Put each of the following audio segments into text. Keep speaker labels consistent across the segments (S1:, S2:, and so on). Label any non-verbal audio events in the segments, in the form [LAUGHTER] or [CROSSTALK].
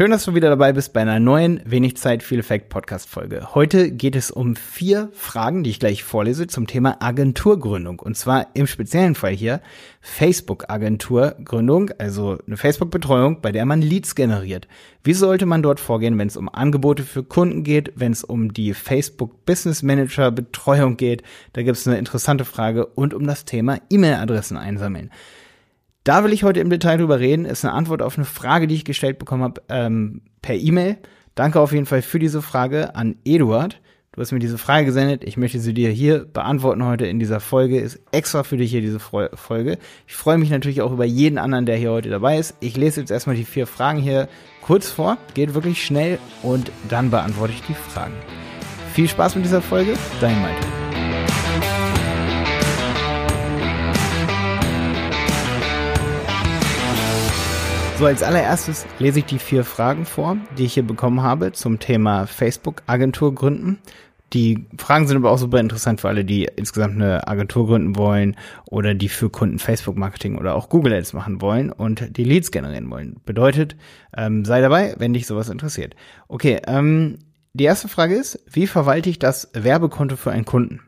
S1: Schön, dass du wieder dabei bist bei einer neuen Wenig Zeit, viel Effekt Podcast Folge. Heute geht es um vier Fragen, die ich gleich vorlese zum Thema Agenturgründung. Und zwar im speziellen Fall hier Facebook Agenturgründung, also eine Facebook Betreuung, bei der man Leads generiert. Wie sollte man dort vorgehen, wenn es um Angebote für Kunden geht, wenn es um die Facebook Business Manager Betreuung geht? Da gibt es eine interessante Frage und um das Thema E-Mail-Adressen einsammeln. Da will ich heute im Detail drüber reden. Ist eine Antwort auf eine Frage, die ich gestellt bekommen habe ähm, per E-Mail. Danke auf jeden Fall für diese Frage an Eduard. Du hast mir diese Frage gesendet. Ich möchte sie dir hier beantworten heute in dieser Folge. Ist extra für dich hier diese Folge. Ich freue mich natürlich auch über jeden anderen, der hier heute dabei ist. Ich lese jetzt erstmal die vier Fragen hier kurz vor. Geht wirklich schnell und dann beantworte ich die Fragen. Viel Spaß mit dieser Folge. Dein Malte. So, als allererstes lese ich die vier Fragen vor, die ich hier bekommen habe zum Thema Facebook-Agentur gründen. Die Fragen sind aber auch super interessant für alle, die insgesamt eine Agentur gründen wollen oder die für Kunden Facebook-Marketing oder auch Google Ads machen wollen und die Leads generieren wollen. Bedeutet, ähm, sei dabei, wenn dich sowas interessiert. Okay, ähm, die erste Frage ist, wie verwalte ich das Werbekonto für einen Kunden?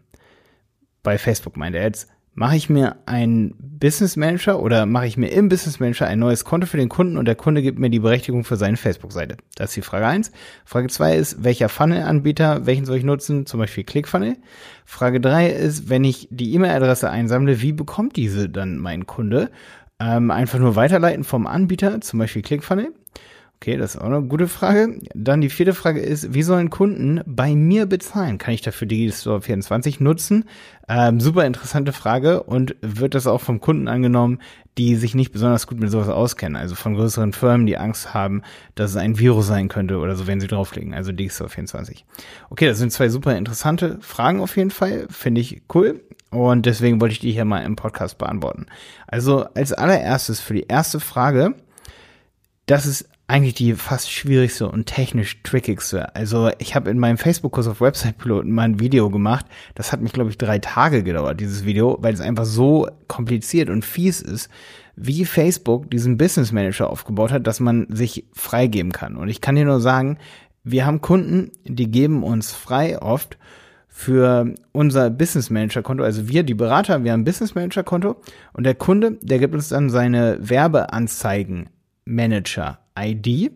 S1: Bei Facebook er jetzt, mache ich mir einen Business Manager oder mache ich mir im Business Manager ein neues Konto für den Kunden und der Kunde gibt mir die Berechtigung für seine Facebook-Seite. Das ist die Frage eins. Frage zwei ist, welcher Funnel-Anbieter, welchen soll ich nutzen? Zum Beispiel ClickFunnel. Frage drei ist, wenn ich die E-Mail-Adresse einsammle, wie bekommt diese dann mein Kunde? Ähm, einfach nur weiterleiten vom Anbieter, zum Beispiel ClickFunnel. Okay, das ist auch eine gute Frage. Dann die vierte Frage ist, wie sollen Kunden bei mir bezahlen? Kann ich dafür Digistore 24 nutzen? Ähm, super interessante Frage und wird das auch vom Kunden angenommen, die sich nicht besonders gut mit sowas auskennen? Also von größeren Firmen, die Angst haben, dass es ein Virus sein könnte oder so, wenn sie draufklicken. Also Digistore 24. Okay, das sind zwei super interessante Fragen auf jeden Fall. Finde ich cool. Und deswegen wollte ich die hier mal im Podcast beantworten. Also als allererstes für die erste Frage, das ist eigentlich die fast schwierigste und technisch trickigste. Also ich habe in meinem Facebook-Kurs auf Website-Piloten mal ein Video gemacht. Das hat mich, glaube ich, drei Tage gedauert, dieses Video, weil es einfach so kompliziert und fies ist, wie Facebook diesen Business Manager aufgebaut hat, dass man sich freigeben kann. Und ich kann dir nur sagen, wir haben Kunden, die geben uns frei oft für unser Business Manager Konto, also wir, die Berater, wir haben ein Business Manager Konto und der Kunde, der gibt uns dann seine Werbeanzeigen Manager ID.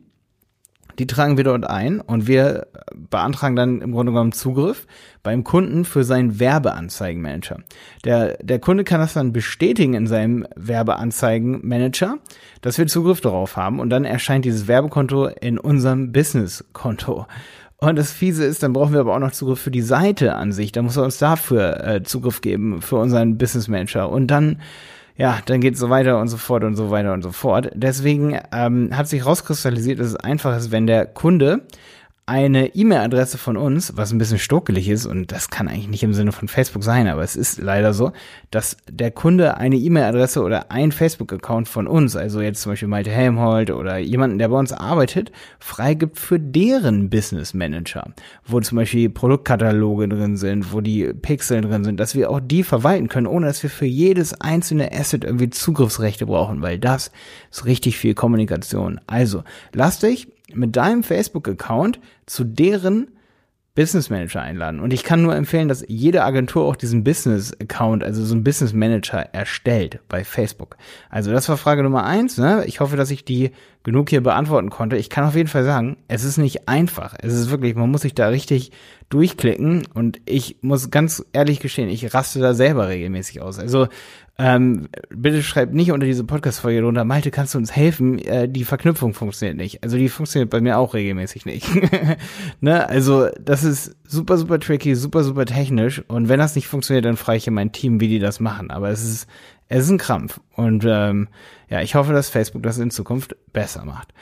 S1: Die tragen wir dort ein und wir beantragen dann im Grunde genommen Zugriff beim Kunden für seinen Werbeanzeigenmanager. Der, der Kunde kann das dann bestätigen in seinem Werbeanzeigenmanager, dass wir Zugriff darauf haben und dann erscheint dieses Werbekonto in unserem Businesskonto. Und das Fiese ist, dann brauchen wir aber auch noch Zugriff für die Seite an sich. Da muss er uns dafür äh, Zugriff geben, für unseren Business Manager. Und dann ja, dann geht es so weiter und so fort und so weiter und so fort. Deswegen ähm, hat sich rauskristallisiert, dass es einfach ist, wenn der Kunde eine E-Mail-Adresse von uns, was ein bisschen stokelig ist, und das kann eigentlich nicht im Sinne von Facebook sein, aber es ist leider so, dass der Kunde eine E-Mail-Adresse oder ein Facebook-Account von uns, also jetzt zum Beispiel Malte Helmholt oder jemanden, der bei uns arbeitet, freigibt für deren Business Manager, wo zum Beispiel Produktkataloge drin sind, wo die Pixel drin sind, dass wir auch die verwalten können, ohne dass wir für jedes einzelne Asset irgendwie Zugriffsrechte brauchen, weil das ist richtig viel Kommunikation. Also, lasst euch mit deinem Facebook-Account zu deren Business Manager einladen. Und ich kann nur empfehlen, dass jede Agentur auch diesen Business Account, also so einen Business Manager erstellt bei Facebook. Also das war Frage Nummer eins. Ne? Ich hoffe, dass ich die genug hier beantworten konnte. Ich kann auf jeden Fall sagen, es ist nicht einfach. Es ist wirklich, man muss sich da richtig durchklicken und ich muss ganz ehrlich gestehen, ich raste da selber regelmäßig aus. Also ähm, bitte schreibt nicht unter diese Podcast-Folge drunter, Malte, kannst du uns helfen? Äh, die Verknüpfung funktioniert nicht. Also die funktioniert bei mir auch regelmäßig nicht. [LAUGHS] ne? Also das ist super, super tricky, super, super technisch. Und wenn das nicht funktioniert, dann frage ich ja mein Team, wie die das machen. Aber es ist, es ist ein Krampf. Und ähm, ja, ich hoffe, dass Facebook das in Zukunft besser macht.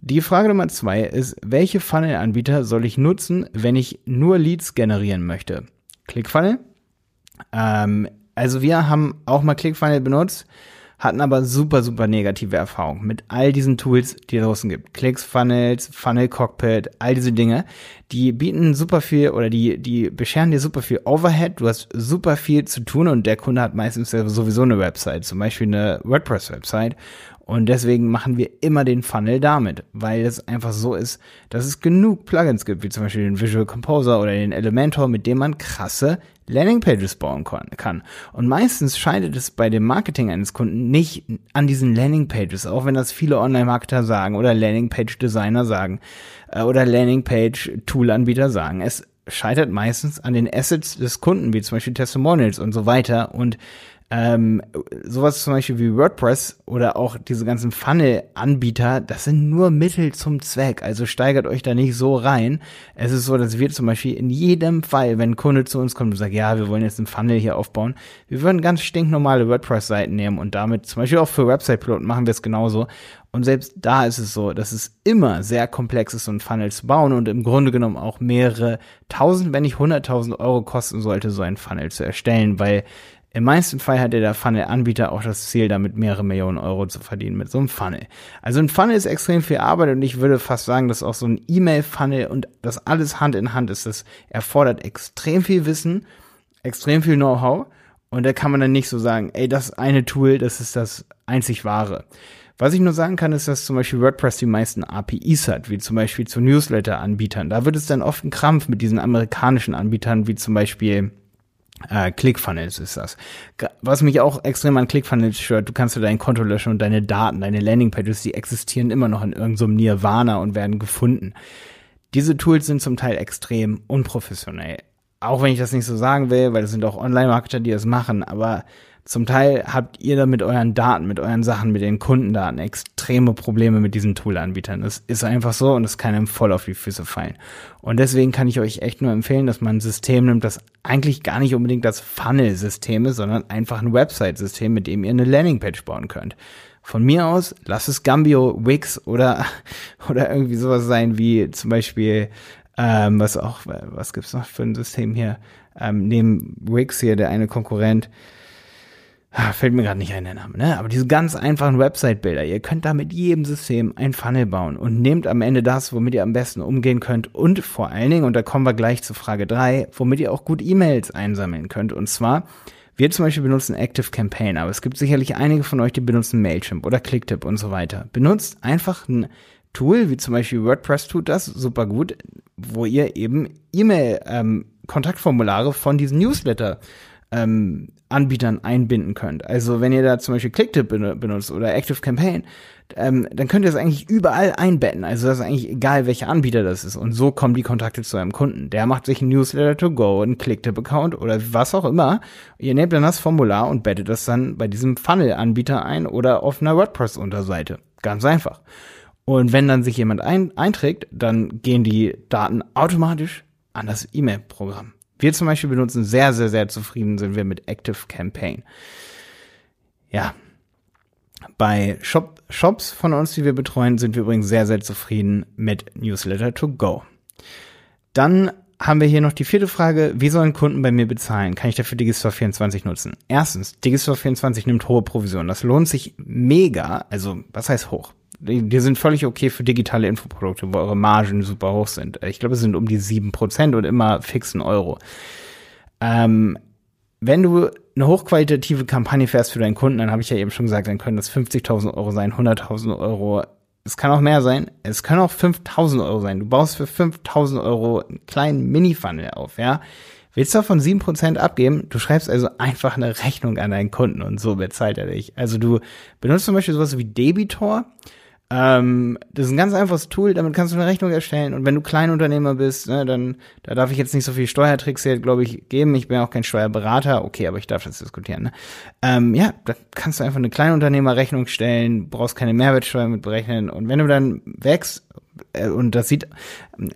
S1: Die Frage Nummer zwei ist, welche Funnel-Anbieter soll ich nutzen, wenn ich nur Leads generieren möchte? ClickFunnel, ähm, also wir haben auch mal ClickFunnels benutzt, hatten aber super, super negative Erfahrungen mit all diesen Tools, die es draußen gibt. ClickFunnels, Funnel Cockpit, all diese Dinge, die bieten super viel oder die, die bescheren dir super viel Overhead. Du hast super viel zu tun und der Kunde hat meistens sowieso eine Website, zum Beispiel eine WordPress-Website. Und deswegen machen wir immer den Funnel damit, weil es einfach so ist, dass es genug Plugins gibt, wie zum Beispiel den Visual Composer oder den Elementor, mit dem man krasse Landingpages bauen kann. Und meistens scheitert es bei dem Marketing eines Kunden nicht an diesen Landingpages, auch wenn das viele Online-Marketer sagen oder Landingpage-Designer sagen äh, oder Landingpage-Tool-Anbieter sagen. Es scheitert meistens an den Assets des Kunden, wie zum Beispiel Testimonials und so weiter. Und ähm, sowas zum Beispiel wie WordPress oder auch diese ganzen Funnel-Anbieter, das sind nur Mittel zum Zweck. Also steigert euch da nicht so rein. Es ist so, dass wir zum Beispiel in jedem Fall, wenn ein Kunde zu uns kommt und sagt, ja, wir wollen jetzt einen Funnel hier aufbauen, wir würden ganz stinknormale WordPress-Seiten nehmen und damit zum Beispiel auch für Website-Piloten machen wir es genauso. Und selbst da ist es so, dass es immer sehr komplex ist, so ein Funnel zu bauen und im Grunde genommen auch mehrere tausend, wenn nicht hunderttausend Euro kosten sollte, so ein Funnel zu erstellen, weil im meisten Fall hat der Funnel-Anbieter auch das Ziel, damit mehrere Millionen Euro zu verdienen mit so einem Funnel. Also ein Funnel ist extrem viel Arbeit und ich würde fast sagen, dass auch so ein E-Mail-Funnel und das alles Hand in Hand ist. Das erfordert extrem viel Wissen, extrem viel Know-how und da kann man dann nicht so sagen, ey, das eine Tool, das ist das einzig wahre. Was ich nur sagen kann, ist, dass zum Beispiel WordPress die meisten APIs hat, wie zum Beispiel zu Newsletter-Anbietern. Da wird es dann oft ein Krampf mit diesen amerikanischen Anbietern, wie zum Beispiel äh, ClickFunnels ist das. Was mich auch extrem an ClickFunnels stört, du kannst du dein Konto löschen und deine Daten, deine Landingpages, die existieren immer noch in irgendeinem so Nirvana und werden gefunden. Diese Tools sind zum Teil extrem unprofessionell. Auch wenn ich das nicht so sagen will, weil es sind auch Online-Marketer, die das machen, aber zum Teil habt ihr da mit euren Daten, mit euren Sachen, mit den Kundendaten extreme Probleme mit diesen Tool-Anbietern. Das ist einfach so und es kann einem voll auf die Füße fallen. Und deswegen kann ich euch echt nur empfehlen, dass man ein System nimmt, das eigentlich gar nicht unbedingt das Funnel-System ist, sondern einfach ein Website-System, mit dem ihr eine Landingpage bauen könnt. Von mir aus, lasst es Gambio, Wix oder, [LAUGHS] oder irgendwie sowas sein wie zum Beispiel, ähm, was auch, was gibt's noch für ein System hier? Ähm, neben Wix hier, der eine Konkurrent, fällt mir gerade nicht ein der Name, ne? Aber diese ganz einfachen Website-Bilder, ihr könnt da mit jedem System ein Funnel bauen und nehmt am Ende das, womit ihr am besten umgehen könnt und vor allen Dingen, und da kommen wir gleich zu Frage drei, womit ihr auch gut E-Mails einsammeln könnt. Und zwar, wir zum Beispiel benutzen Active Campaign, aber es gibt sicherlich einige von euch, die benutzen Mailchimp oder Clicktip und so weiter. Benutzt einfach ein Tool, wie zum Beispiel WordPress tut das super gut, wo ihr eben E-Mail-Kontaktformulare ähm, von diesen Newsletter ähm, Anbietern einbinden könnt. Also wenn ihr da zum Beispiel Clicktip benutzt oder Active Campaign, ähm, dann könnt ihr es eigentlich überall einbetten. Also das ist eigentlich egal, welcher Anbieter das ist. Und so kommen die Kontakte zu eurem Kunden. Der macht sich ein Newsletter to go, einen Clicktip-Account oder was auch immer. Ihr nehmt dann das Formular und bettet das dann bei diesem Funnel-Anbieter ein oder auf einer WordPress-Unterseite. Ganz einfach. Und wenn dann sich jemand ein einträgt, dann gehen die Daten automatisch an das E-Mail-Programm. Wir zum Beispiel benutzen sehr, sehr, sehr zufrieden sind wir mit Active Campaign. Ja. Bei Shop, Shops von uns, die wir betreuen, sind wir übrigens sehr, sehr zufrieden mit Newsletter to go. Dann haben wir hier noch die vierte Frage. Wie sollen Kunden bei mir bezahlen? Kann ich dafür Digistore 24 nutzen? Erstens, Digistore 24 nimmt hohe Provisionen. Das lohnt sich mega. Also, was heißt hoch? Die, die sind völlig okay für digitale Infoprodukte, wo eure Margen super hoch sind. Ich glaube, es sind um die sieben Prozent und immer fixen Euro. Ähm, wenn du eine hochqualitative Kampagne fährst für deinen Kunden, dann habe ich ja eben schon gesagt, dann können das 50.000 Euro sein, 100.000 Euro. Es kann auch mehr sein. Es können auch 5.000 Euro sein. Du baust für 5.000 Euro einen kleinen Mini-Funnel auf, ja. Willst du davon 7% abgeben? Du schreibst also einfach eine Rechnung an deinen Kunden und so bezahlt er dich. Also du benutzt zum Beispiel sowas wie Debitor ähm, das ist ein ganz einfaches Tool, damit kannst du eine Rechnung erstellen. Und wenn du Kleinunternehmer bist, ne, dann da darf ich jetzt nicht so viel Steuertricks hier, glaube ich, geben. Ich bin auch kein Steuerberater, okay, aber ich darf das diskutieren. Ne? Ähm, ja, da kannst du einfach eine Kleinunternehmerrechnung stellen, brauchst keine Mehrwertsteuer mit berechnen. Und wenn du dann wächst, äh, und das sieht,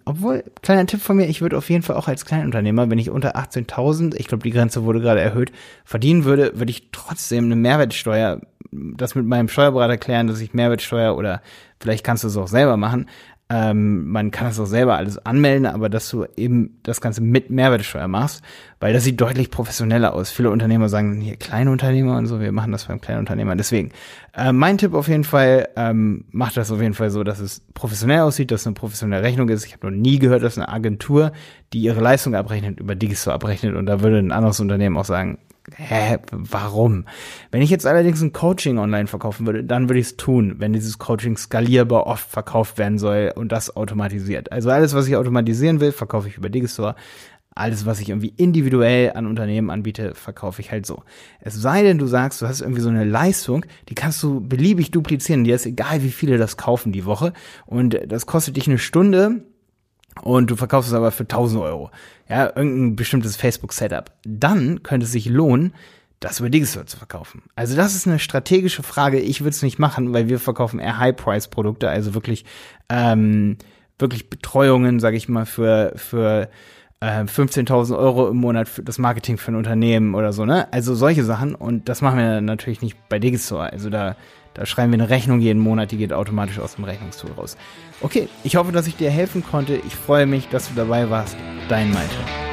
S1: obwohl, kleiner Tipp von mir, ich würde auf jeden Fall auch als Kleinunternehmer, wenn ich unter 18.000, ich glaube, die Grenze wurde gerade erhöht, verdienen würde, würde ich trotzdem eine Mehrwertsteuer das mit meinem Steuerberater klären, dass ich Mehrwertsteuer oder vielleicht kannst du es auch selber machen. Ähm, man kann das auch selber alles anmelden, aber dass du eben das Ganze mit Mehrwertsteuer machst, weil das sieht deutlich professioneller aus. Viele Unternehmer sagen hier kleine Unternehmer und so, wir machen das beim kleinen Unternehmer. Deswegen, äh, mein Tipp auf jeden Fall, ähm, macht das auf jeden Fall so, dass es professionell aussieht, dass es eine professionelle Rechnung ist. Ich habe noch nie gehört, dass eine Agentur, die ihre Leistung abrechnet, über Digistore abrechnet und da würde ein anderes Unternehmen auch sagen, hä, warum? Wenn ich jetzt allerdings ein Coaching online verkaufen würde, dann würde ich es tun, wenn dieses Coaching skalierbar oft verkauft werden soll und das automatisiert. Also alles, was ich automatisieren will, verkaufe ich über Digistore. Alles, was ich irgendwie individuell an Unternehmen anbiete, verkaufe ich halt so. Es sei denn, du sagst, du hast irgendwie so eine Leistung, die kannst du beliebig duplizieren. Dir ist egal, wie viele das kaufen die Woche. Und das kostet dich eine Stunde und du verkaufst es aber für 1000 Euro. Ja, irgendein bestimmtes Facebook-Setup. Dann könnte es sich lohnen, das über Digistore zu verkaufen. Also das ist eine strategische Frage. Ich würde es nicht machen, weil wir verkaufen eher High-Price-Produkte, also wirklich, ähm, wirklich Betreuungen, sage ich mal, für, für äh, 15.000 Euro im Monat für das Marketing für ein Unternehmen oder so, ne? Also solche Sachen. Und das machen wir natürlich nicht bei Digistore. Also da, da schreiben wir eine Rechnung jeden Monat, die geht automatisch aus dem Rechnungstool raus. Okay, ich hoffe, dass ich dir helfen konnte. Ich freue mich, dass du dabei warst. Dein Malte.